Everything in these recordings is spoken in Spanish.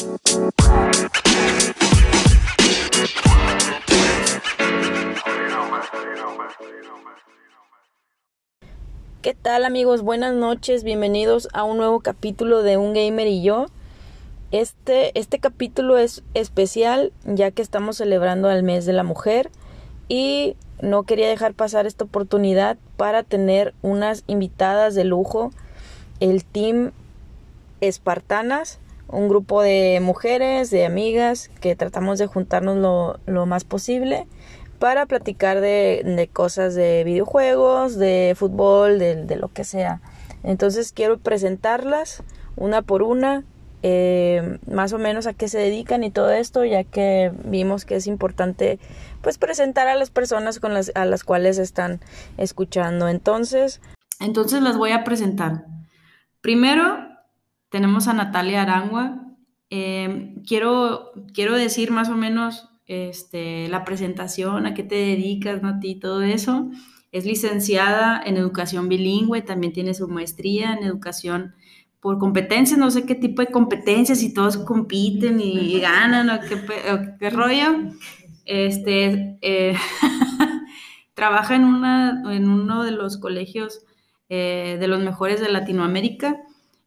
¿Qué tal amigos? Buenas noches, bienvenidos a un nuevo capítulo de Un Gamer y yo. Este, este capítulo es especial ya que estamos celebrando el mes de la mujer y no quería dejar pasar esta oportunidad para tener unas invitadas de lujo, el team Espartanas, un grupo de mujeres, de amigas que tratamos de juntarnos lo, lo más posible para platicar de, de, cosas de videojuegos, de fútbol, de, de, lo que sea. Entonces quiero presentarlas una por una, eh, más o menos a qué se dedican y todo esto, ya que vimos que es importante pues presentar a las personas con las, a las cuales están escuchando. Entonces, entonces las voy a presentar. Primero tenemos a Natalia Arangua. Eh, quiero, quiero decir más o menos este, la presentación, a qué te dedicas, Nati, todo eso. Es licenciada en educación bilingüe, también tiene su maestría en educación por competencias, no sé qué tipo de competencias, y todos compiten y, ganan o qué, o qué, rollo. Este, eh, trabaja en, una, en uno de los colegios eh, de los mejores de Latinoamérica.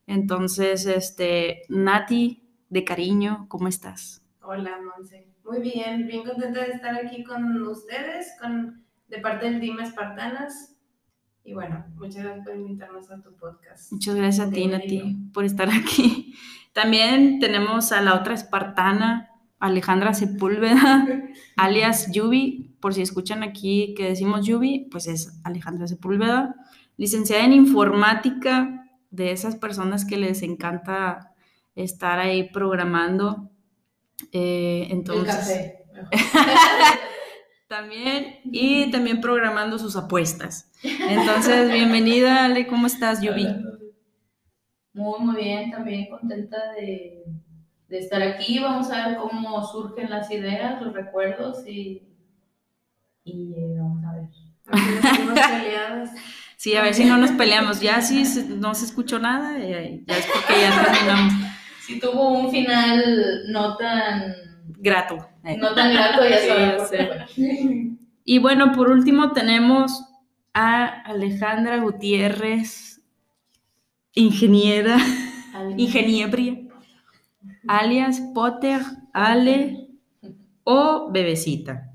Entonces, este, Nati, de cariño, ¿cómo estás? Hola, Monse. Muy bien, bien contenta de estar aquí con ustedes, con, de parte del Team Espartanas. Y bueno, muchas gracias por invitarnos a tu podcast. Muchas gracias a ti, Nati, por estar aquí. También tenemos a la otra espartana, Alejandra Sepúlveda, alias Yubi. Por si escuchan aquí que decimos Yubi, pues es Alejandra Sepúlveda, licenciada en informática, de esas personas que les encanta estar ahí programando eh, entonces, también, y también programando sus apuestas. Entonces, bienvenida, Ale, ¿cómo estás, Yubi? Muy, muy bien, también contenta de, de, estar aquí. Vamos a ver cómo surgen las ideas, los recuerdos y, y eh, vamos a ver. Sí, a ver si no nos peleamos. Ya si no se escuchó nada, ya es porque ya terminamos si tuvo un final no tan grato. No tan grato, ya sabemos. Y bueno, por último tenemos a Alejandra Gutiérrez, ingeniera, ingeniebria, alias Potter, Ale o Bebecita.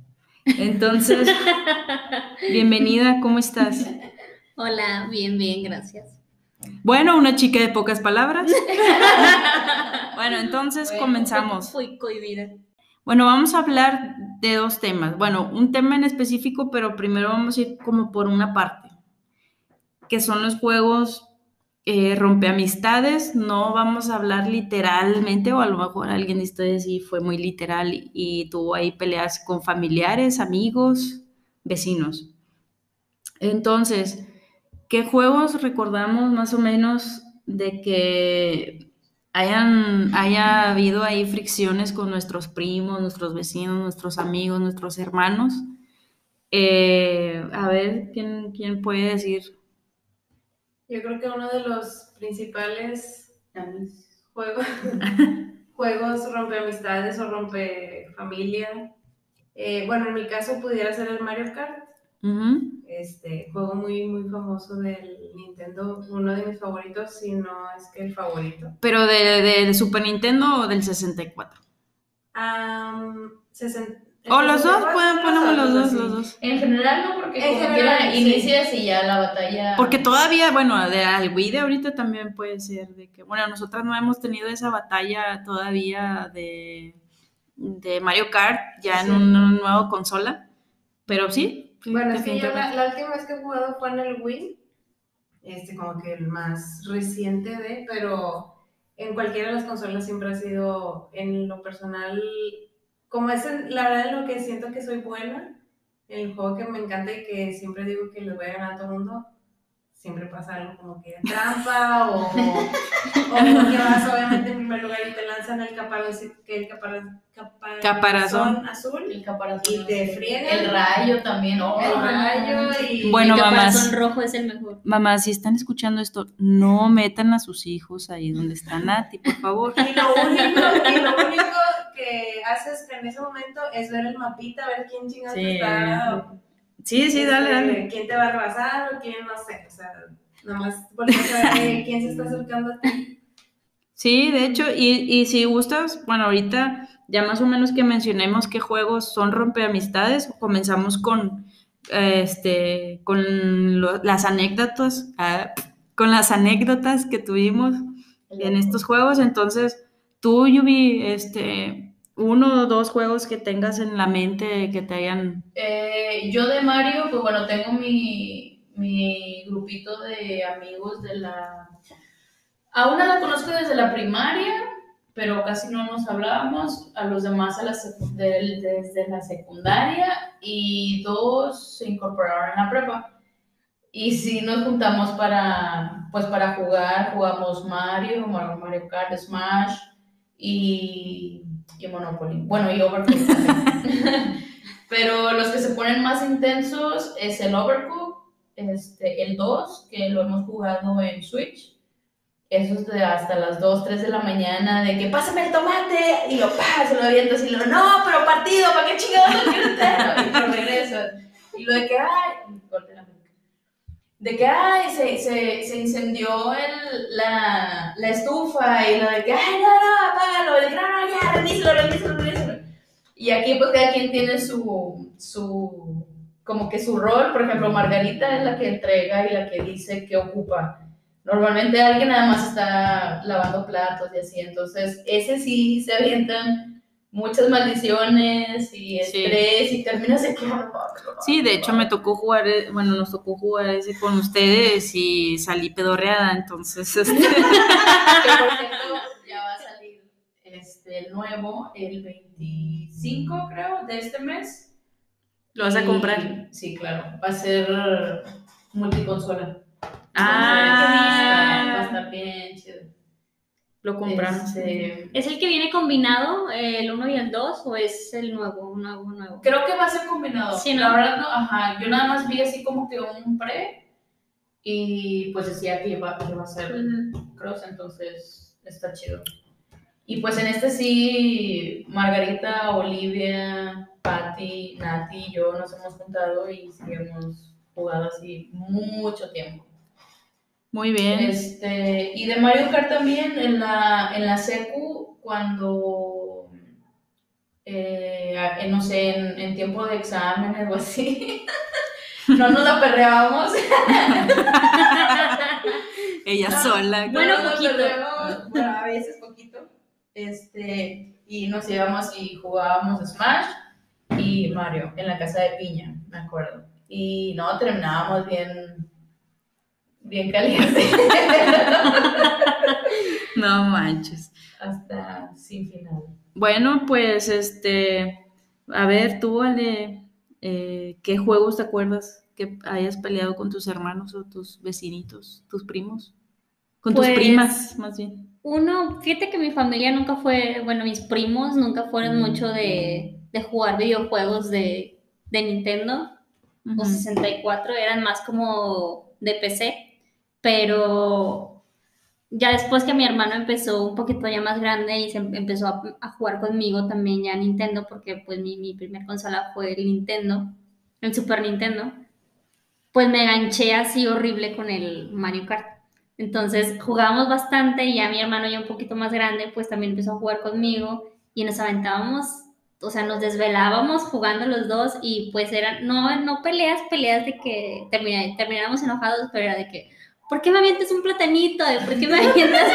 Entonces, bienvenida, ¿cómo estás? Hola, bien, bien, gracias. Bueno, una chica de pocas palabras. bueno, entonces bueno, comenzamos. Fui cohibida. Bueno, vamos a hablar de dos temas. Bueno, un tema en específico, pero primero vamos a ir como por una parte, que son los juegos eh, rompeamistades. No vamos a hablar literalmente, o a lo mejor alguien de ustedes sí fue muy literal y, y tuvo ahí peleas con familiares, amigos, vecinos. Entonces, ¿Qué juegos recordamos más o menos de que hayan, haya habido ahí fricciones con nuestros primos, nuestros vecinos, nuestros amigos, nuestros hermanos? Eh, a ver, ¿quién, ¿quién puede decir? Yo creo que uno de los principales juegos, juegos rompe amistades o rompe familia. Eh, bueno, en mi caso pudiera ser el Mario Kart. Este juego muy, muy famoso del Nintendo, uno de mis favoritos, si no es que el favorito. ¿Pero de, de, Super Nintendo o del 64? Um, o los dos, pueden los dos, los dos. En general no, porque en general, inicias y ya la batalla. Porque todavía, bueno, de al Wii de ahorita también puede ser de que, bueno, nosotras no hemos tenido esa batalla todavía de, de Mario Kart ya en una nueva consola, pero sí, bueno, es que yo la, la, última vez que he jugado fue en el Wii, este como que el más reciente de, pero en cualquiera de las consolas siempre ha sido, en lo personal, como es la verdad en lo que siento que soy buena, el juego que me encanta y que siempre digo que le voy a ganar a todo el mundo, siempre pasa algo como que trampa o, o que vas obviamente en primer lugar y te lanzan el caparazón, que el caparazón, Caparazón. azul El caparazón. y te friegan. El rayo también, oh, el rayo y Bueno, el mamás. caparazón rojo es el mejor. Mamá, si están escuchando esto, no metan a sus hijos ahí donde está Nati, por favor. Y lo único, y lo único que haces en ese momento es ver el mapita, ver quién chingados Sí. está. Sí, sí, dale, dale. Quién te va a arrasar o quién no sé. O sea, nomás por saber quién se está acercando a ti. Sí, de hecho, y, y si gustas, bueno, ahorita ya más o menos que mencionemos qué juegos son rompeamistades, comenzamos con eh, este con lo- las anécdotas, ah, con las anécdotas que tuvimos en estos juegos. Entonces, tú, Yubi, este, uno o dos juegos que tengas en la mente que te hayan. Eh, yo de Mario, pues bueno, tengo mi, mi grupito de amigos de la... A una la conozco desde la primaria, pero casi no nos hablábamos. A los demás a desde la secundaria y dos se incorporaron en la prepa. Y sí nos juntamos para, pues para jugar, jugamos Mario Mario Kart, Smash y, y Monopoly. Bueno, y Overcooked también. Pero los que se ponen más intensos es el Overcooked, este, el 2, que lo hemos jugado en Switch. Eso es de hasta las 2, 3 de la mañana, de que pásame el tomate y lo pasas, lo avientas y lo no, pero partido, ¿para qué chingados lo quiero entero? Y lo regresas. Y lo de que, ay. De que, ay, se, se, se incendió el, la, la estufa y lo de que, ay, no, no, apágalo, que, no, ya, rendíselo, rendíselo, rendíselo. Y aquí pues cada quien tiene su, su, como que su rol, por ejemplo, Margarita es la que entrega y la que dice qué ocupa. Normalmente alguien nada más está lavando platos y así, entonces ese sí se avientan muchas maldiciones y Sí. estrés y terminas de que... Sí, de hecho me tocó jugar, eh, bueno, nos tocó jugar ese con ustedes y salí pedorreada, entonces. este, Que por ya va a salir este, nuevo, el 25 creo, de este mes. ¿Lo vas a Y- comprar? Sí, claro. Va a ser multiconsola. Ah. Va a estar bien chido. Lo compramos. Este, ¿Es el que viene combinado, eh, el 1 y el 2, o es el nuevo, nuevo, nuevo? creo que va a ser combinado. Sí, ¿no? La verdad, no, ajá. Yo nada más vi así como que un pre y pues decía que iba, que iba a ser cross, entonces está chido. Y pues en este sí, Margarita, Olivia, Patty, Nati y yo nos hemos juntado y sí hemos jugado así mucho tiempo. Muy bien. Este, y de Mario Kart también en la, en la secu, cuando, eh, no sé, en, en tiempo de exámenes o así, no nos la perreábamos. Ella No, sola. Bueno, no nos poquito. bueno, a veces poquito. Este, y nos íbamos y jugábamos Smash y Mario en la casa de Piña, me acuerdo. Y no, terminábamos bien, bien caliente. No manches. hasta sin final. Bueno, pues este, a ver, tú, Ale, eh, ¿qué juegos te acuerdas que hayas peleado con tus hermanos o tus vecinitos, tus primos? Con tus Pues, primas, más bien. Uno, fíjate que mi familia nunca fue, bueno, mis primos nunca fueron mucho de, de jugar videojuegos de, de Nintendo o Ujú. 64, eran más como de PC, pero ya después que mi hermano empezó un poquito ya más grande y se em- empezó a, jugar conmigo también ya Nintendo, porque pues mi, mi primer consola fue el Nintendo, el Super Nintendo, pues me ganché así horrible con el Mario Kart. Entonces jugábamos bastante y ya mi hermano ya un poquito más grande pues también empezó a jugar conmigo y nos aventábamos, o sea, nos desvelábamos jugando los dos y pues eran, no, no peleas, peleas de que terminábamos enojados, pero era de que, ¿por qué me avientas un platanito? ¿Por qué me avientas,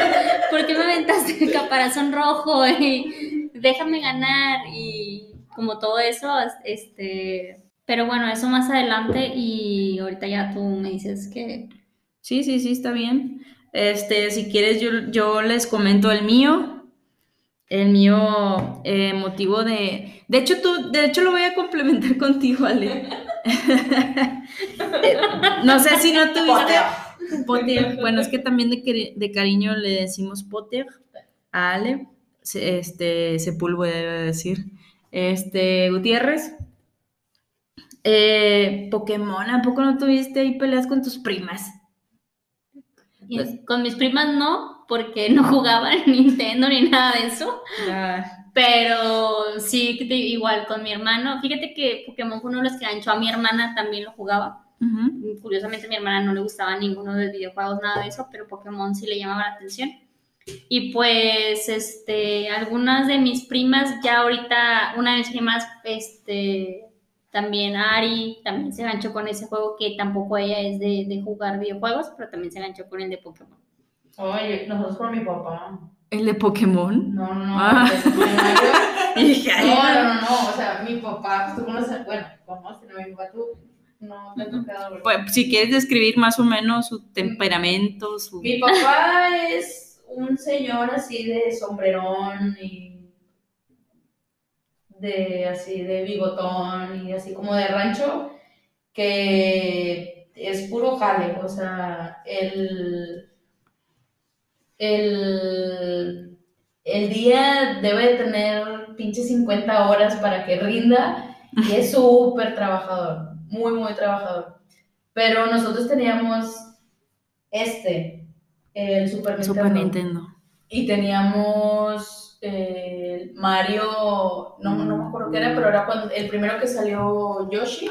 ¿por qué me avientas el caparazón rojo? Y déjame ganar y como todo eso, este... Pero bueno, eso más adelante y ahorita ya tú me dices que Sí, sí, sí, está bien. Este, si quieres, yo, yo les comento el mío. El mío, eh, motivo de. De hecho, tú, de hecho, lo voy a complementar contigo, Ale. Eh, no sé si no tuviste. Potter. Bueno, es que también de, cari- de cariño le decimos Potter a Ale. Este, Sepúlveda debe decir. Este, Gutiérrez. Eh, Pokémon, ¿a poco no tuviste ahí peleas con tus primas? Con mis primas no, porque no jugaban Nintendo ni nada de eso. Pero sí, igual con mi hermano. Fíjate que Pokémon fue uno de los que ganchó a mi hermana, también lo jugaba. Ujú. Curiosamente a mi hermana no le gustaba ninguno de los videojuegos, nada de eso, pero Pokémon sí le llamaba la atención. Y pues, este, algunas de mis primas, ya ahorita, una de mis primas, este, también Ari, también se ganchó con ese juego que tampoco ella es de, de jugar videojuegos, pero también se ganchó con el de Pokémon. Oye, nosotros por mi papá. ¿El de Pokémon? No, no, no. Ah. No, no, no, no, o sea, mi papá, tú conoces, bueno, conoces, no, mi papá tú no te ha tocado. Pues, si quieres describir más o menos su temperamento, su... Mi papá es un señor así de sombrerón y de así de bigotón y así como de rancho que es puro jale, o sea, el el el día debe de tener pinche 50 horas para que rinda y es súper trabajador, muy, muy trabajador. Pero nosotros teníamos este, el Super Nintendo. Super Nintendo. Y teníamos eh, Mario, no, no me acuerdo qué era, pero era cuando, el primero que salió Yoshi.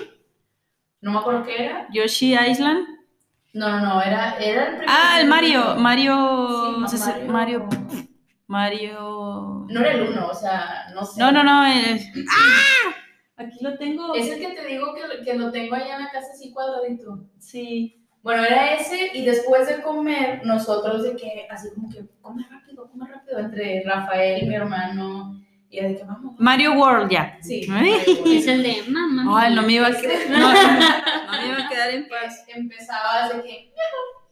No me acuerdo qué era. Yoshi Island. No, no, no, era, era el primero. Ah, el Mario. Mario. Sí, no sé si- Mario. Mario. Mario. No era el uno, o sea, no sé. No, no, no. es- Aquí lo tengo. Es el que te digo que, que lo tengo allá en la casa así cuadradito. Sí. Bueno, era ese y después de comer, nosotros de que, así como que, come rápido, come rápido, entre Rafael, mi hermano, y de que vamos. Mario World, ya. Sí. Ay. Es el de mamá. Ay, no me iba a quedar. No, no, no me iba a quedar en paz. Pues empezaba de que,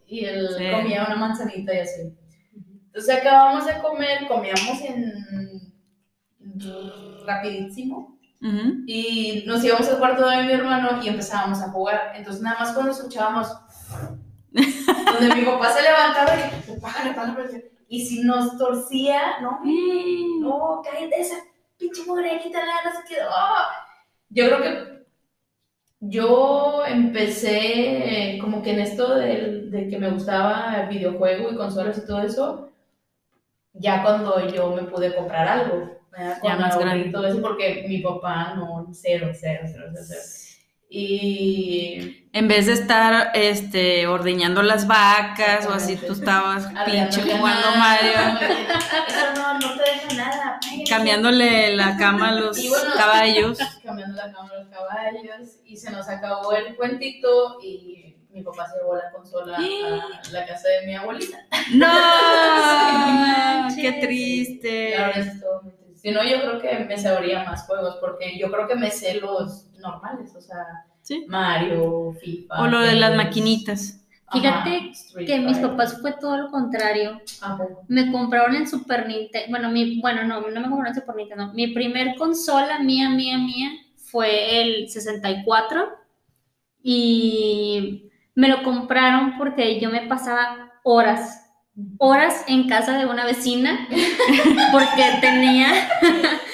y él Sí. comía una manzanita y así. Entonces acabamos de comer, comíamos en rapidísimo Ujú. y nos íbamos al cuarto de mi hermano y empezábamos a jugar. Entonces nada más cuando escuchábamos donde mi papá se levantaba y que págale, págale, y si nos torcía, no, no, cállate esa pinche morenita, la no qué. ¡oh! Yo creo que yo empecé como que en esto del- de, que me gustaba el videojuego y consolas y todo eso, ya cuando yo me pude comprar algo, Con más grande. y todo eso, porque mi papá no, cero, cero, cero, cero, cero. Y En vez de estar este, ordeñando las vacas o así, tú estabas pinche jugando Mario, Eso no, no te deja nada. ay, cambiándole la cama a los bueno, caballos. cambiando la cama a los caballos y se nos acabó el cuentito y mi papá se llevó la consola a la casa de mi abuelita. ¡No! ¡Qué triste! Y ahora es todo. Si no, yo creo que me sabría más juegos porque yo creo que me sé los normales, o sea, Sí. Mario, FIFA. O lo de las maquinitas. Fíjate Ajá, Que mis papás fue todo lo contrario. ¿A poco? Me compraron en Super Nintendo. Bueno, mi, bueno, no, no me compraron en Super Nintendo. Mi primer consola mía, mía, mía fue el 64. Y me lo compraron porque yo me pasaba horas, horas en casa de una vecina porque tenía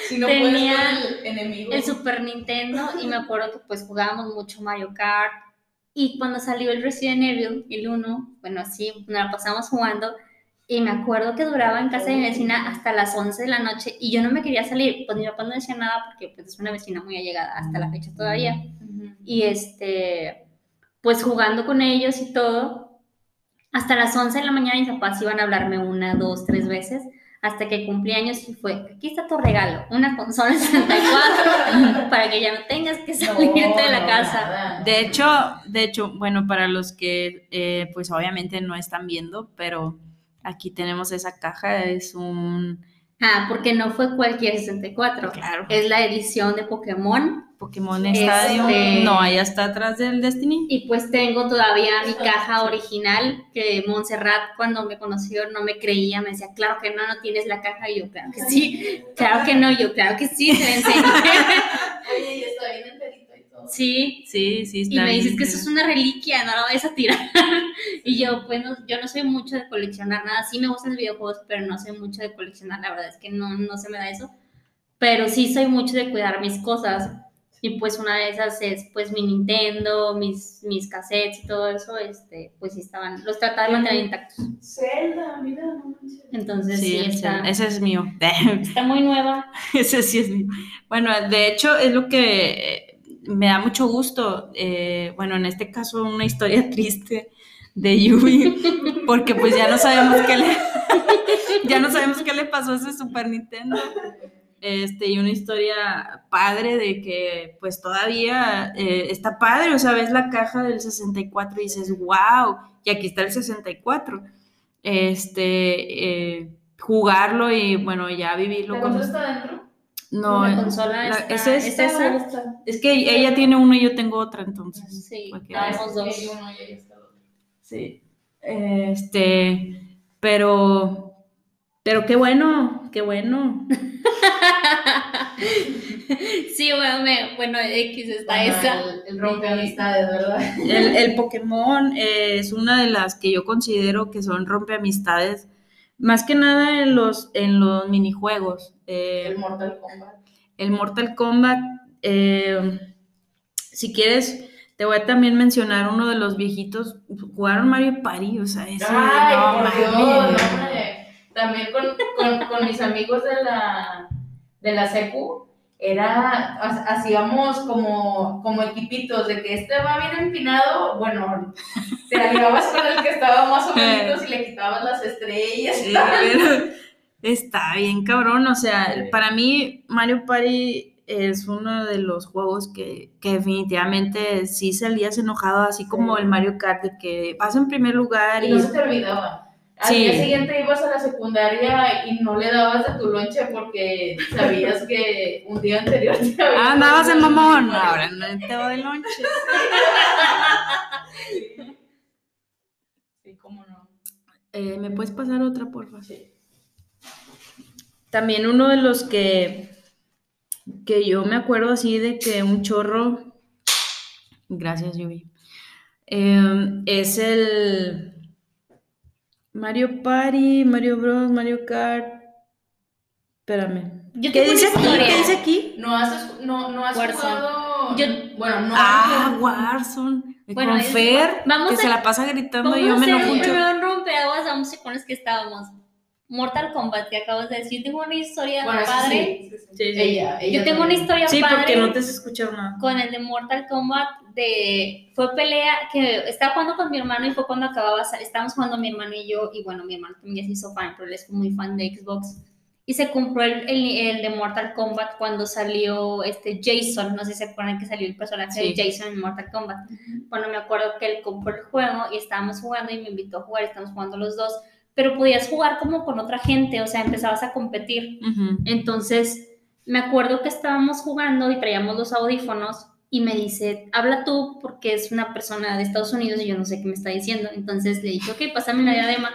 Si no Tenía el enemigo. el Super Nintendo y me acuerdo que pues jugábamos mucho Mario Kart y cuando salió el Resident Evil, el 1, bueno, así nos la pasamos jugando y me acuerdo que duraba en casa de mi vecina hasta las 11 de la noche y yo no me quería salir, pues mi papá no decía nada porque pues es una vecina muy allegada hasta la fecha todavía. Y este, pues jugando con ellos y todo, hasta las 11 de la mañana mis papás iban a hablarme una, dos, tres veces, hasta que cumplí años y fue, aquí está tu regalo, una consola 64 para que ya no tengas que salirte de la No, casa. nada. De hecho, de hecho, bueno, para los que eh, pues obviamente no están viendo, pero aquí tenemos esa caja, es un Ah, porque no fue cualquier 64, claro, es la edición de Pokémon Pokémon Este- Stadium. No, allá está atrás del Destiny. y pues tengo todavía mi caja original que Montserrat cuando me conoció no me creía, me decía, claro que no, no tienes la caja y yo, claro que sí, claro que no, yo, claro que sí, te la enseñé. Oye, y está bien enterito y todo. Sí, sí, sí. Y me dices bien que eso es una reliquia, no la vayas a tirar. y yo, pues no- yo no soy mucho de coleccionar nada. Sí me gustan los videojuegos, pero no soy mucho de coleccionar. La verdad es que no, no se me da eso. Pero sí soy mucho de cuidar mis cosas. Y pues una de esas es pues mi Nintendo, mis, mis cassettes y todo eso, este, pues sí estaban, los trataba de mantener intactos. Zelda, mira, no manches. Entonces Sí, sí, ese, está, ese es mío. está muy nueva. Ese sí es mío. Bueno, de hecho es lo que eh, me da mucho gusto. eh, bueno, en este caso una historia triste de Yui, porque pues ya no sabemos qué le, ya no sabemos qué le pasó a ese Super Nintendo. Este, y una historia padre de que pues todavía eh, está padre, o sea, ves la caja del 64 y dices, wow, y aquí está el 64. Este, eh, jugarlo y bueno, ya vivirlo ¿La con... consola está adentro? No, la eh, consola la- está, es esta, es esa. esta. es que ella tiene uno y yo tengo otra, entonces. Sí, traemos dos. Sí, uno y ahí está el otro. Sí. Este, pero, pero qué bueno, qué bueno. sí, bueno, me- bueno, X está Bueno, esa. El, el rompe amistades, ¿verdad? El, el Pokémon eh, es una de las que yo considero que son rompeamistades, más que nada en los, en los minijuegos. Eh, El Mortal Kombat. el Mortal Kombat. eh, si quieres, te voy a también mencionar uno de los viejitos. Jugaron Mario Party, o sea, ese. Ay, no por Dios, mames. no, hombre. También con, con, con mis amigos de la, de la secu, era, ha- hacíamos como, como equipitos de que este va bien empinado, bueno, te aliabas con el que estaba más o menos y le quitabas las estrellas. Sí, pero está bien cabrón. O sea, Sí. para mí Mario Party es uno de los juegos que, que definitivamente sí salías enojado, así como Sí. el Mario Kart, de que vas en primer lugar Y y... no se te olvidaba. Al Sí. día siguiente ibas a la secundaria y no le dabas de tu lonche porque sabías que un día anterior te habías Ah, andabas en mamón. Ahora no te doy lonche. Sí, cómo no. Eh, ¿Me puedes pasar otra, porfa? Sí. También uno de los que, que yo me acuerdo así de que un chorro, gracias Yubi, eh, es el Mario Party, Mario Bros, Mario Kart. Espérame. Yo ¿Qué dice aquí? ¿Qué dice aquí? No has, escu- no, no has jugado. Yo- bueno, no. Ah, Warzone. Bueno, Con Fer, vamos que a- se la pasa gritando Vamos y yo a me hacer enojo un mucho. un rompeaguas, vamos con los que estábamos. Mortal Kombat, que acabas de decir. Tengo una historia Bueno, padre. sí, sí, sí. Sí, sí. Ella, ella Yo tengo una también. historia Sí, padre porque no te has escuchado nada. con el de Mortal Kombat. De, fue pelea que estaba jugando con mi hermano y fue cuando acababa, estábamos jugando mi hermano y yo. Y bueno, mi hermano también se hizo fan, pero él es muy fan de Xbox. Y se compró el, el, el de Mortal Kombat cuando salió este Jason. No sé si se acuerdan que salió el personaje Sí. de Jason en Mortal Kombat. Bueno, me acuerdo que él compró el juego y estábamos jugando y me invitó a jugar, estábamos jugando los dos, pero podías jugar como con otra gente, o sea, empezabas a competir. Entonces, me acuerdo que estábamos jugando y traíamos los audífonos y me dice, habla tú porque es una persona de Estados Unidos y yo no sé qué me está diciendo. Entonces le dije, ok, pásame la diadema.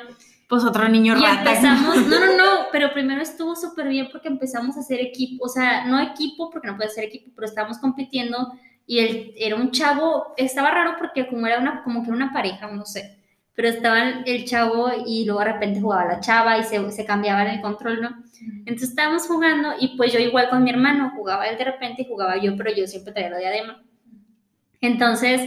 Pues otro niño Y rata. empezamos, no, no, no, pero primero estuvo súper bien porque empezamos a hacer equipo, o sea, no equipo porque no puede ser equipo, pero estábamos compitiendo y él era un chavo, estaba raro porque como era una, como que era una pareja, no sé, pero estaba el, chavo y luego de repente jugaba la chava y se, se cambiaba en el control, ¿no? Entonces estábamos jugando y pues yo igual con mi hermano, jugaba él de repente y jugaba yo, pero yo siempre traía la diadema. Entonces,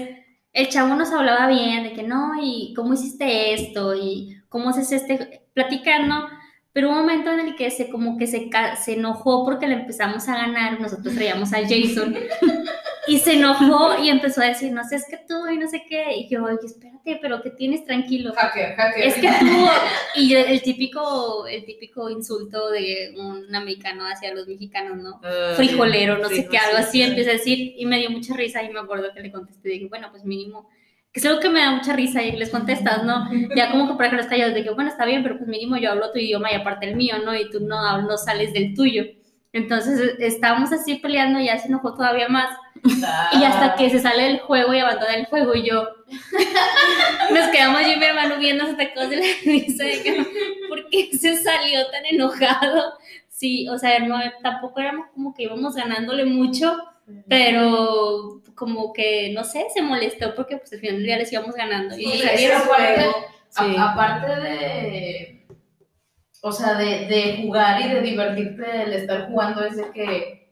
el chavo nos hablaba bien de que no, y cómo hiciste esto, y cómo haces este, platicando, pero un momento en el que se como que se, se enojó porque le empezamos a ganar, nosotros traíamos a Jason, y se enojó y empezó a decir, no sé, es que tú, y no sé qué, y yo, oye, espérate, pero que tienes tranquilo. Hacker, hacker. Es que tú, y yo- el típico, el típico insulto de un americano hacia los mexicanos, ¿no? frijolero, no sé qué, algo así, empieza a decir, y me dio mucha risa, y me acuerdo que le contesté, dije, bueno, pues mínimo, que es algo que me da mucha risa, y les contestas, ¿no? Ya como que para que los callados, de que, bueno, está bien, pero pues mínimo yo hablo tu idioma y aparte el mío, ¿no? Y tú no, no sales del tuyo. Entonces estábamos así peleando, y ya se enojó todavía más, y hasta que se sale del juego y abandona el juego, y yo, nos quedamos yo y mi hermano viendo hasta cosas de la risa, de que, ¿por qué se salió tan enojado? Sí, o sea, no, tampoco éramos como que íbamos ganándole mucho, pero como que, no sé, se molestó porque pues al final del día les íbamos ganando. Y Sí, salieron aparte, Sí. aparte de, o sea, de, de jugar y de divertirte, el estar jugando es de que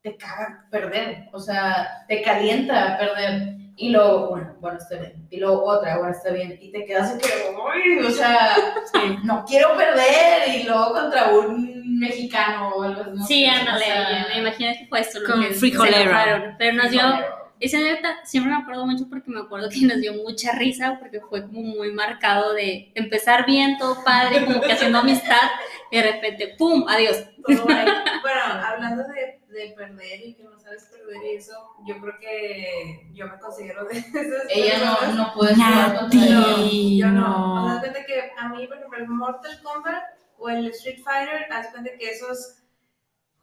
te caga perder, o sea, te calienta perder. Y luego, bueno, bueno, está bien. Y luego otra, bueno, está bien. Y te quedas de que, uy, o sea, no quiero perder. Y luego contra un mexicano o algo así. no Sí, ándale, o sea, me imagino que fue esto lo Con que se frijolero. Pero nos dio, frijolero. Esa neta, siempre me acuerdo mucho porque me acuerdo que nos dio mucha risa porque fue como muy marcado de empezar bien, todo padre, como que haciendo amistad, y de repente, ¡pum! Adiós. Todo ahí. Bueno, hablando de, de perder y que no sabes perder y eso, yo creo que yo me considero de esas Ella no, no puede jugar contra ella. Yo no. no. O sea, haz cuenta que a mí, por ejemplo, el Mortal Kombat o el Street Fighter, haz cuenta que esos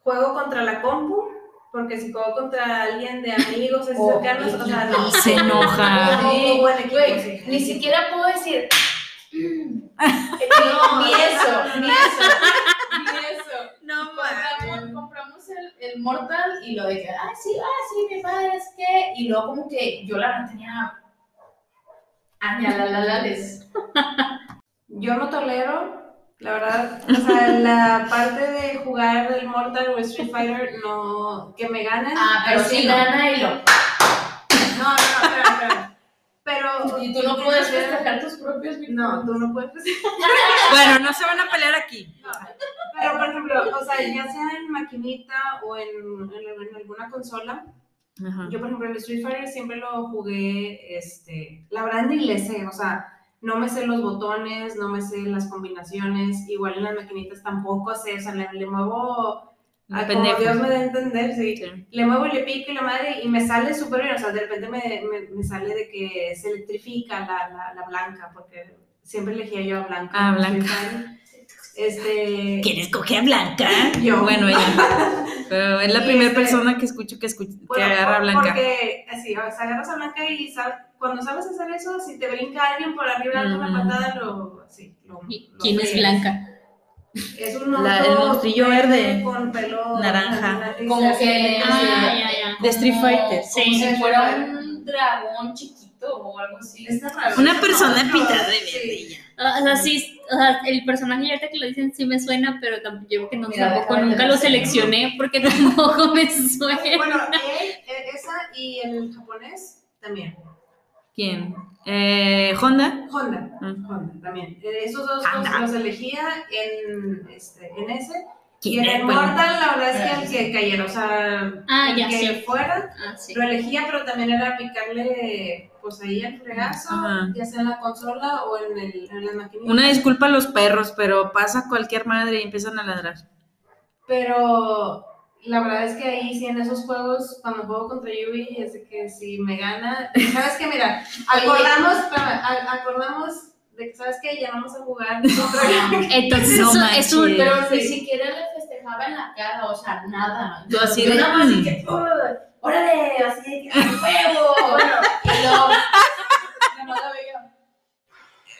juego contra la compu, porque si juego contra alguien de amigos, así O cercanos, o sea, no. Se enoja. Buen equipo, sí. ni siquiera puedo decir. no, ni eso, ni eso, ni eso. No Compramos, compramos el, el Mortal y lo de que, ah, sí, ah, sí, mi padre es que. Y luego, como que yo la mantenía. Añalalales. Yo no tolero, la verdad, o sea, la parte de jugar el Mortal o Street Fighter, no, que me ganen. Ah, pero sí no. gana y lo. No, no, no, espera, espera. Pero. Y tú no puedes festejar tus propios No, tú no puedes. Bueno, no se van a pelear aquí. Pero, por ejemplo, o sea, ya sea en maquinita o en, en- en alguna consola, Ajá. yo, por ejemplo, el Street Fighter siempre lo jugué, este, la verdad ni le sé, o sea, no me sé los botones, no me sé las combinaciones, igual en las maquinitas tampoco sé, o sea, le, le muevo a como. Dios me da a entender, sí. Sí. Le muevo y le pico y la madre y me sale súper bien, o sea, de repente me, me, me sale de que se electrifica la, la, la blanca, porque siempre elegía yo a blanca. Ah, en Street Blanca. Este... ¿Quién escoge a Blanca? Yo. Bueno, ella. Pero es la primera este- persona que escucho que, escucha, que Bueno, agarra a Blanca. Porque así, o sea, agarras a Blanca y sabes, cuando sabes hacer eso, si te brinca alguien por arriba de una Mm. patada, lo. Sí, lo, ¿Y lo ¿Quién es. Blanca? Es un La- el monstrillo verde. Con pelo Naranja. Como que- Ah, ya, ya. De Street Como- Fighter. Como Sí. si fuera un dragón chiquito o algo así. Está raro. Una persona No, pintada de sí. verde. ya. Ah, O sea, sí, o sea, el personaje ahorita que lo dicen sí me suena, pero tampoco, yo creo que no, Mira, tampoco nunca lo seleccioné porque tampoco me suena. Bueno, él, eh, esa y el japonés también. ¿Quién? Eh, ¿Honda? Honda. Mm. Honda también. Eh, Esos dos Honda. los, elegía en, este, en ese. Y ¿Quién en el Bueno, Mortal, la verdad es que el que cayera, o sea, Ah, el ya, que sí. fuera, Ah, sí. lo elegía, pero también era picarle, pues ahí el fregazo, Ajá. ya sea en la consola o en, el, en las maquinitas. Una disculpa a los perros, pero pasa cualquier madre y empiezan a ladrar. Pero la verdad es que ahí sí en esos juegos, cuando juego contra Yubi, es de que si me gana, sabes que mira, acordamos, acordamos de que sabes que ya vamos a jugar Entonces, No es un. Pero ni siquiera le festejaba en la cara, o sea, nada. Tú así Yo de, más así que, "Uy, órale, así de que, ¡a huevo! Bueno, y más la veía.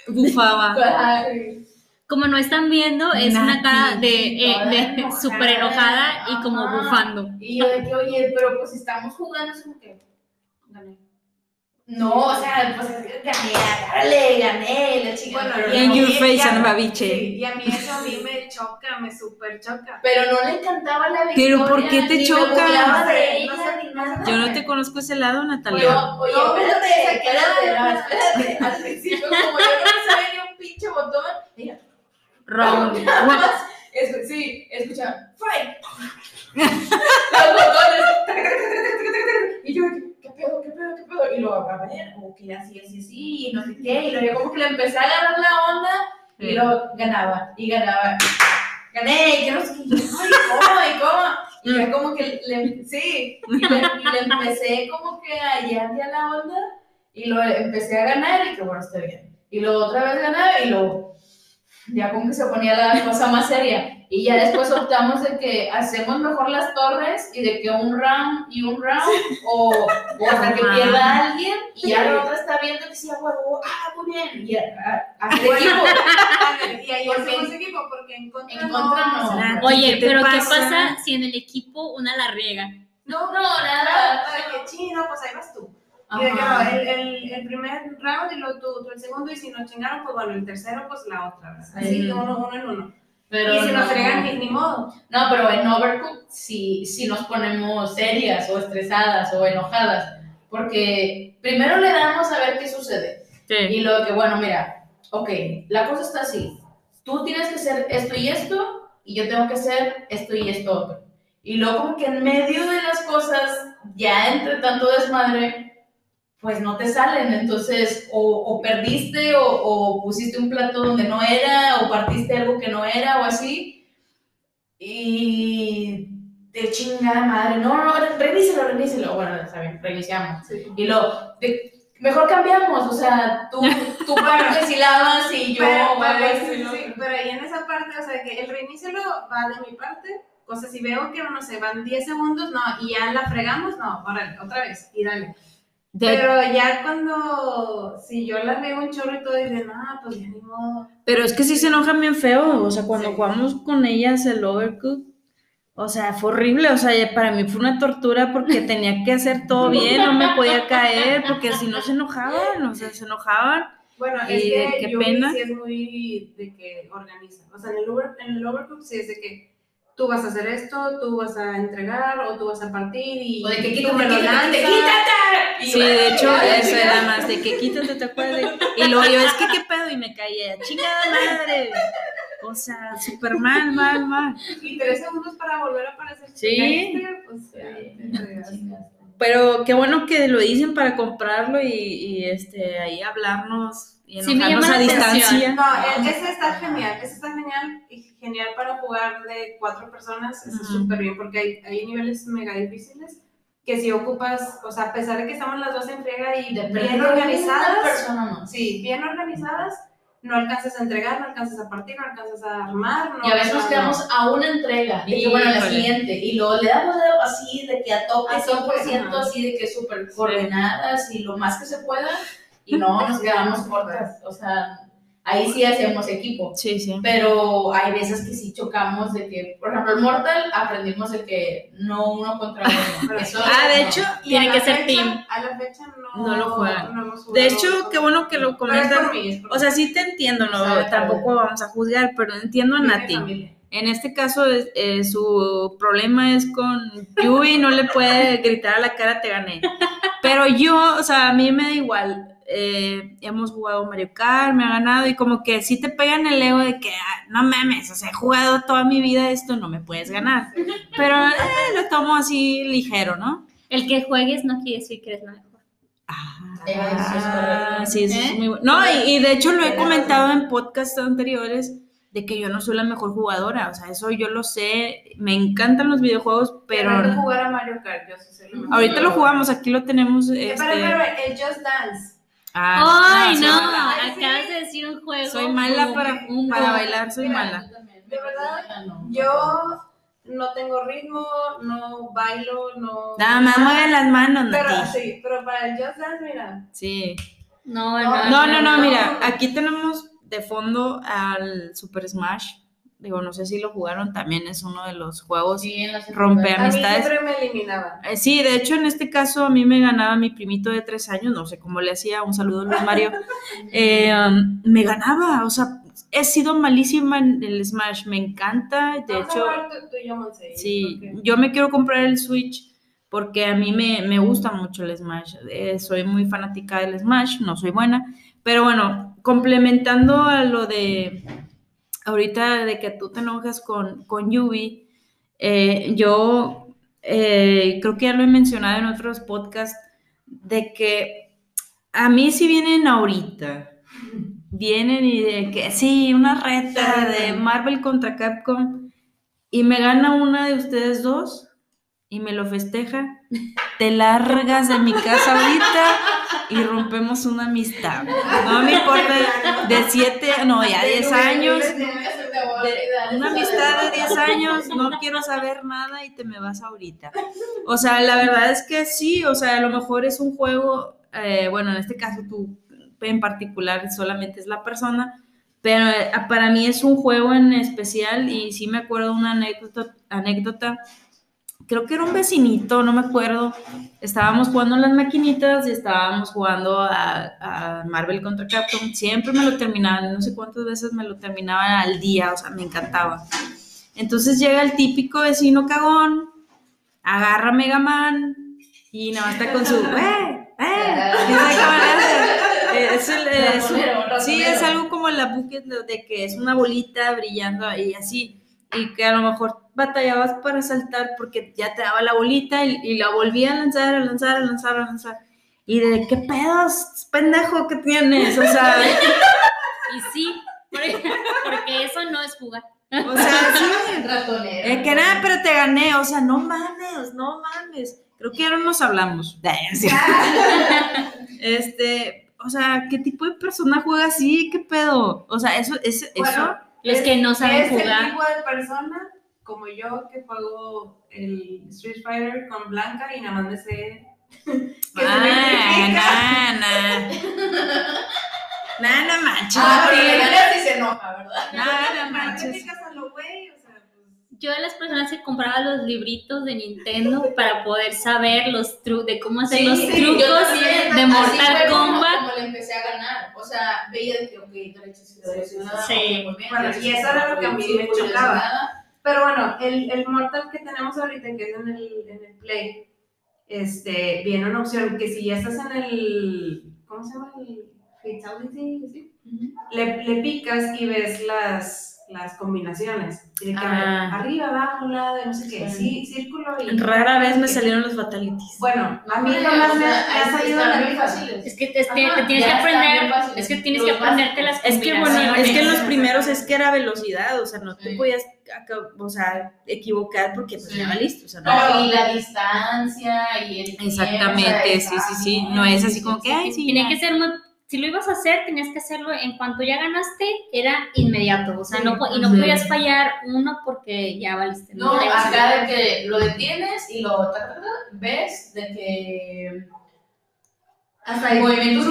Bufaba. Ay, Como no están viendo, es una cara de, eh, de enojada, súper enojada y como bufando. Y yo de que, oye, pero pues estamos jugando, es como que, gané. No, o sea, pues gané, dale, gané, la chica. Bueno, y a your face, Ana Babiche. Sí, y a mí eso a mí me choca, me super choca. pero no le encantaba la victoria. Pero ¿por qué te choca? burlaba No sé, de no ella, sé, ni no sé. nada. Yo no te conozco ese lado, Natalia. Yo, oye, No, espérate, espérate, espérate. Al principio, como yo no sabía ni un pinche botón, nada más, escu- sí, escuchaba, fight. Los botones, y yo, ¿qué pedo, qué pedo, qué pedo? Y luego, a ver, ok, así, así, así, y no sé qué, y luego como que le empecé a agarrar la onda, y luego ganaba, y ganaba. Gané, y que no sé qué, y ¿cómo? ¿Y cómo? Y ya como que le, sí, y le, y le empecé como que a hallar ya la onda, y lo empecé a ganar, y que bueno, está bien. Y luego otra vez ganaba, y luego, ya como que se ponía la cosa más seria. Y ya después optamos de que hacemos mejor las torres y de que un round y un round, o, o hasta que pierda alguien, y ya la otra está viendo que sí, a huevo, ah, muy bien, y a, a- hacer equipo. Y ahí Porque- hacemos equipo, porque en contra, en contra no. o sea, Oye, ¿Qué te pero ¿qué pasa? si en el equipo una la riega? No, No, nada, nada. que chino, pues ahí vas tú. Y de Ajá. el, el, el primer round y luego tú, tú el segundo, y si nos chingaron, pues bueno, el tercero, pues la otra, ¿verdad? Así Sí. que uno, uno en uno. Pero y si nos no. fregan, ni, ni modo. No, pero en Overcooked sí, sí nos ponemos serias o estresadas o enojadas, porque primero le damos a ver qué sucede. Sí. Y luego que, bueno, mira, ok, la cosa está así. Tú tienes que hacer esto y esto, y yo tengo que hacer esto y esto otro. Y luego como que en medio de las cosas, ya entre tanto desmadre, pues no te salen. Entonces, o, o perdiste, o, o pusiste un plato donde no era, o partiste algo que no era, o así. Y de chingada madre, no, no, revíselo, revíselo. Bueno, está bien, reiniciamos. Y lo, de- mejor cambiamos, o sea, tú, tú partes y lavas y yo pero, sí, sí, pero ahí en esa parte, o sea, que el reinicio lo va de mi parte. O sea, si veo que, no sé, van 10 segundos, no, y ya la fregamos, no, órale, otra vez, y dale. De- Pero ya cuando, si yo la riego un chorro y todo, de, no, pues ya ni modo. Pero es que sí se enojan bien feo, o sea, cuando Sí. jugamos con ellas el Overcooked, o sea, fue horrible, o sea, para mí fue una tortura porque tenía que hacer todo bien, no me podía caer, porque si no se enojaban, o sea, se enojaban. Bueno, Y es de que qué Yumi pena. sí es muy de que organiza. O sea, en el, over, en el Overcook sí es de que tú vas a hacer esto, tú vas a entregar o tú vas a partir y O de que tú quítate, me lo quítate, lanzas. quítate. Y Sí, yo, de hecho, ay, eso era más de que quítate, te acuerdas. Y luego yo, es que qué pedo, y me caía, chingada madre. O sea, súper mal, mal, mal. Y tres segundos para volver a aparecer. Sí. Pues, fregaste. Pero qué bueno que lo dicen para comprarlo y, y, este, ahí hablarnos y Sí, me enojarnos llama a la atención. distancia. No, e- ese está genial, ese está genial y genial para jugar de cuatro personas, eso es Ujú. súper bien porque hay, hay niveles mega difíciles que si ocupas, o sea, a pesar de que estamos las dos en friega y De bien organizadas, persona más. sí, bien organizadas, no alcanzas a entregar, no alcanzas a partir, no alcanzas a armar, no, Y a veces no, nos quedamos a una entrega, de que bueno, la siguiente, y luego le damos dedo así, de que a tope, A tope, 100%, ajá. así de que súper coordinadas y lo más que se pueda, y no, nos quedamos cortas, o sea, ahí sí hacemos equipo. Sí, sí. Pero hay veces que sí chocamos de que, por ejemplo, el Mortal aprendimos de que no uno contra uno. Eso Ah, de no. hecho, Tiene que ser fecha- team. A la fecha no, No lo juegan. no de hecho, qué bueno que lo por O sea, sí te entiendo, no, Sabe tampoco vamos a juzgar, pero entiendo a Nati. En este caso, eh, su problema es con Yui, no le puede gritar a la cara, te gané. Pero yo, o sea, a mí me da igual. Eh, hemos jugado Mario Kart, me ha ganado, y como que sí te pegan el ego de que, ah, no mames, o sea, he jugado toda mi vida esto, no me puedes ganar. Pero eh, lo tomo así ligero, ¿no? El que juegues no quiere decir que eres la mejor. Eso es Ah, sí, eso ¿Eh? es muy bueno. No, y, y de hecho lo he comentado en podcasts anteriores de que yo no soy la mejor jugadora, o sea, eso yo lo sé, me encantan los videojuegos, pero jugar a Mario Kart, yo sí sé lo mejor. ahorita lo jugamos, aquí lo tenemos. Este... Pero, pero, el Just Dance. Ah, ¡Ay, no! Acabas de decir un juego. Soy mala un- para, un para bailar, soy Mira, mala. De verdad, Yo no tengo ritmo, no bailo, no. Nada más mueve las manos, Pero sí, pero para el Just Dance, mira. Sí. No, No, No, no, no, no. mira, aquí tenemos de fondo al Super Smash. Digo, no sé si lo jugaron, también es uno de los juegos. Sí, Rompe secundaria. A mí Amistades. siempre me eliminaban. Eh, Sí, de hecho, en este caso a mí me ganaba mi primito de tres años, no sé cómo le hacía, un saludo Luis Mario. Eh, um, me ganaba, o sea, he sido malísima en el Smash, me encanta. De Vamos hecho, jugar tú, tú y yo, Monse, sí, porque- yo me quiero comprar el Switch porque a mí me, me gusta mucho el Smash. Eh, soy muy fanática del Smash, no soy buena, pero bueno, complementando a lo de ahorita de que tú te enojas con, con Yubi, eh, yo eh, creo que ya lo he mencionado en otros podcasts, de que a mí si vienen ahorita, vienen y de que sí, una reta de Marvel contra Capcom, y me gana una de ustedes dos, y me lo festeja, te largas de mi casa ahorita y rompemos una amistad. No me importa de siete, no, ya diez años. de- una amistad de 10 años, no quiero saber nada y te me vas ahorita. O sea, la verdad es que sí, o sea, a lo mejor es un juego, eh, bueno, en este caso tú en particular solamente es la persona, pero eh, para mí es un juego en especial y sí me acuerdo una anécdota, anécdota, creo que era un vecinito, no me acuerdo, estábamos jugando en las maquinitas y estábamos jugando a, a Marvel contra Capcom, siempre me lo terminaban, no sé cuántas veces me lo terminaban al día, o sea, me encantaba. Entonces llega el típico vecino cagón, agarra a Mega Man y nada más está con su, ¡eh! ¡eh! Eh, Es el- es un- sí, es algo como la bucket de que es una bolita brillando y así, y que a lo mejor batallabas para saltar porque ya te daba la bolita y, y la volvía a lanzar, a lanzar, a lanzar, a lanzar. Y de, ¿qué pedos, pendejo que tienes? O sea, Y sí, porque, porque eso no es jugar. o sea, sí. Ratonero. Eh, que nada, pero te gané, o sea, no mames, no mames. Creo que ahora nos hablamos. Este, o sea, ¿qué tipo de persona juega así? ¿Qué pedo? O sea, eso, es, eso. Bueno, Los Es- que no saben es el jugar. tipo de persona como yo que juego el Street Fighter con Blanca y nada más me sé que se Ah, nana. Nana manches. Ah, pero ella sí se enoja, ¿verdad? Nana manches. a pues, Yo de las personas que compraba los libritos de Nintendo para poder saber los trucos de cómo hacer Sí, los sí, trucos también. de Así Mortal como- Kombat. Como le empecé a ganar. O sea, veía de que, ok, derechos. ah, Sí. bien, Bueno, y eso era lo que a mí sí, me chocaba. Pero bueno, el, el Mortal que tenemos ahorita, que es en el, en el Play, este, viene una opción que si ya estás en el, ¿cómo se llama? El Fatality, ¿sí? le, le picas y ves las, las combinaciones. Y de que, Ah. arriba, abajo, lado, no sé qué, sí, círculo y... Rara vez me salieron los fatalities. Bueno, a mí jamás o me, ha salido la FIFA. fáciles. Es que te, te- Ajá, te tienes que aprender, es que tienes Los que aprenderte las Es que bueno, es que en los combinaciones. primeros es que era velocidad, o sea, no te podías, o sea, equivocar porque pues Sí. ya listo, o sea, no. No, y la distancia y el tiempo, Exactamente, o sea, sí, sí, sí, no es así como que, ay, sí, Tenía que ser muy, si lo ibas a hacer, tenías que hacerlo en cuanto ya ganaste, era inmediato, o sea, no, y no Ujú. podías fallar uno porque ya valiste. No, acá de que lo detienes y lo ta, ta, ta, ves de que Hasta ahí, movimientos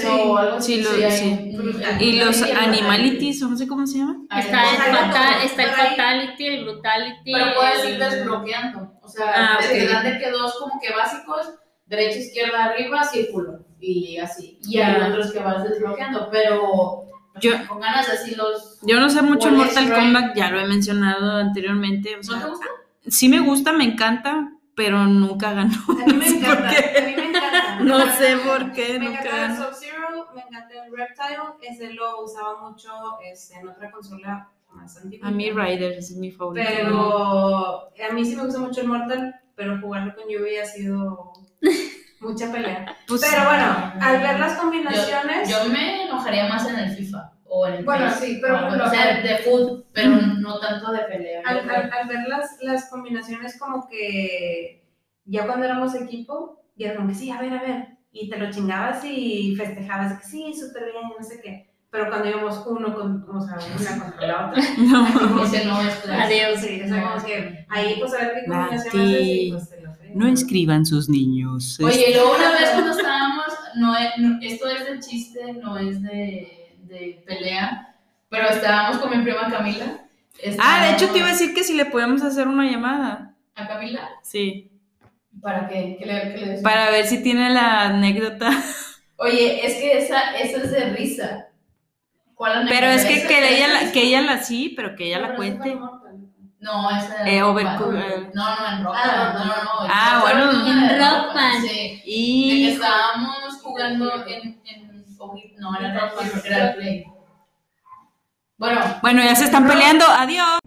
sí. o algo Sí, así. lo- hay sí. un- Y los hay animalities, o no sé cómo se llama. hay Está el, Hay fatal, está el fatality, el brutality. Pero puedes ir desbloqueando. O sea, Ah, te ok. dan de que dos como que básicos, derecha, izquierda, arriba, círculo. Y así. Y hay otros que vas desbloqueando. Pero Yo- con ganas así los. Yo no sé mucho Mortal Strike. Kombat, ya lo he mencionado anteriormente. O ¿No te gusta? sí me gusta, me encanta, pero nunca ganó. A mí me No sé por encanta, a mí me encanta. No sé por qué, Me nunca encanta el ganó. Sub-Zero, me encanta el Reptile, ese lo usaba mucho este, en otra consola más antigua. A mí Ryder ese es mi favorito. Pero a mí sí me gusta mucho el Mortal, pero jugarlo con Yubi ha sido mucha pelea. Pues, Pero bueno, al ver las combinaciones, yo me enojaría más en el FIFA. O en el Bueno, sí, pero o algo, por O sea, de fútbol, pero no tanto de pelea. al- al ver las, las combinaciones como que ya cuando éramos equipo, ya era como que sí, a ver, a ver, y te lo chingabas y festejabas, que sí, súper bien, no sé qué. Pero cuando íbamos uno con, o sea, una contra la otra, no. Ese no es plan. Adiós. sí, o sea, como que ahí pues a ver qué combinación haces y pues te lo. No inscriban sus niños. Oye, y luego una vez cuando estábamos, no no- esto es de chiste, no es de, de pelea, pero estábamos con mi prima Camila. Ah, de hecho te iba a Estábamos- decir que si le podemos hacer una llamada. ¿A Camila? Sí. ¿Para qué? ¿Qué le, qué le decimos? Para ver si tiene la anécdota. Oye, es que esa, esa es de risa. ¿Cuál anécdota? Pero es que, que ella la, que ella la sí, pero que ella la Pero cuente. No, esa Eh, Band. eh. No, no, en Rock Ah, no, no, no. Ah, bueno. En Rock Band. Sí. De que Y estábamos jugando en, en no, era Rock Band, era Play. Bueno, bueno, ya se están peleando. Adiós.